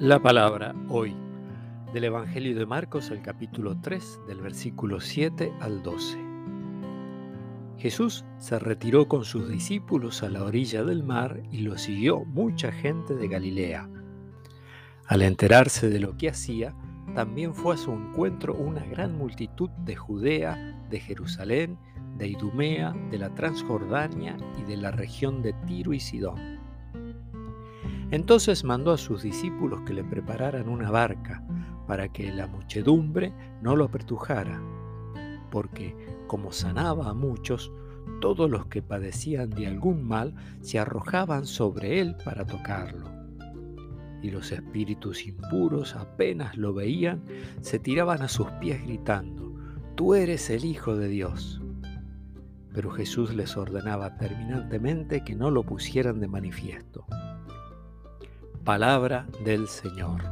La palabra hoy del Evangelio de Marcos, el capítulo 3, del versículo 7 al 12. Jesús se retiró con sus discípulos a la orilla del mar y lo siguió mucha gente de Galilea. Al enterarse de lo que hacía, también fue a su encuentro una gran multitud de Judea, de Jerusalén, de Idumea, de la Transjordania y de la región de Tiro y Sidón entonces mandó a sus discípulos que le prepararan una barca para que la muchedumbre no lo apertujara, porque como sanaba a muchos, todos los que padecían de algún mal se arrojaban sobre él para tocarlo. Y los espíritus impuros apenas lo veían, se tiraban a sus pies gritando, Tú eres el Hijo de Dios. Pero Jesús les ordenaba terminantemente que no lo pusieran de manifiesto. Palabra del Señor.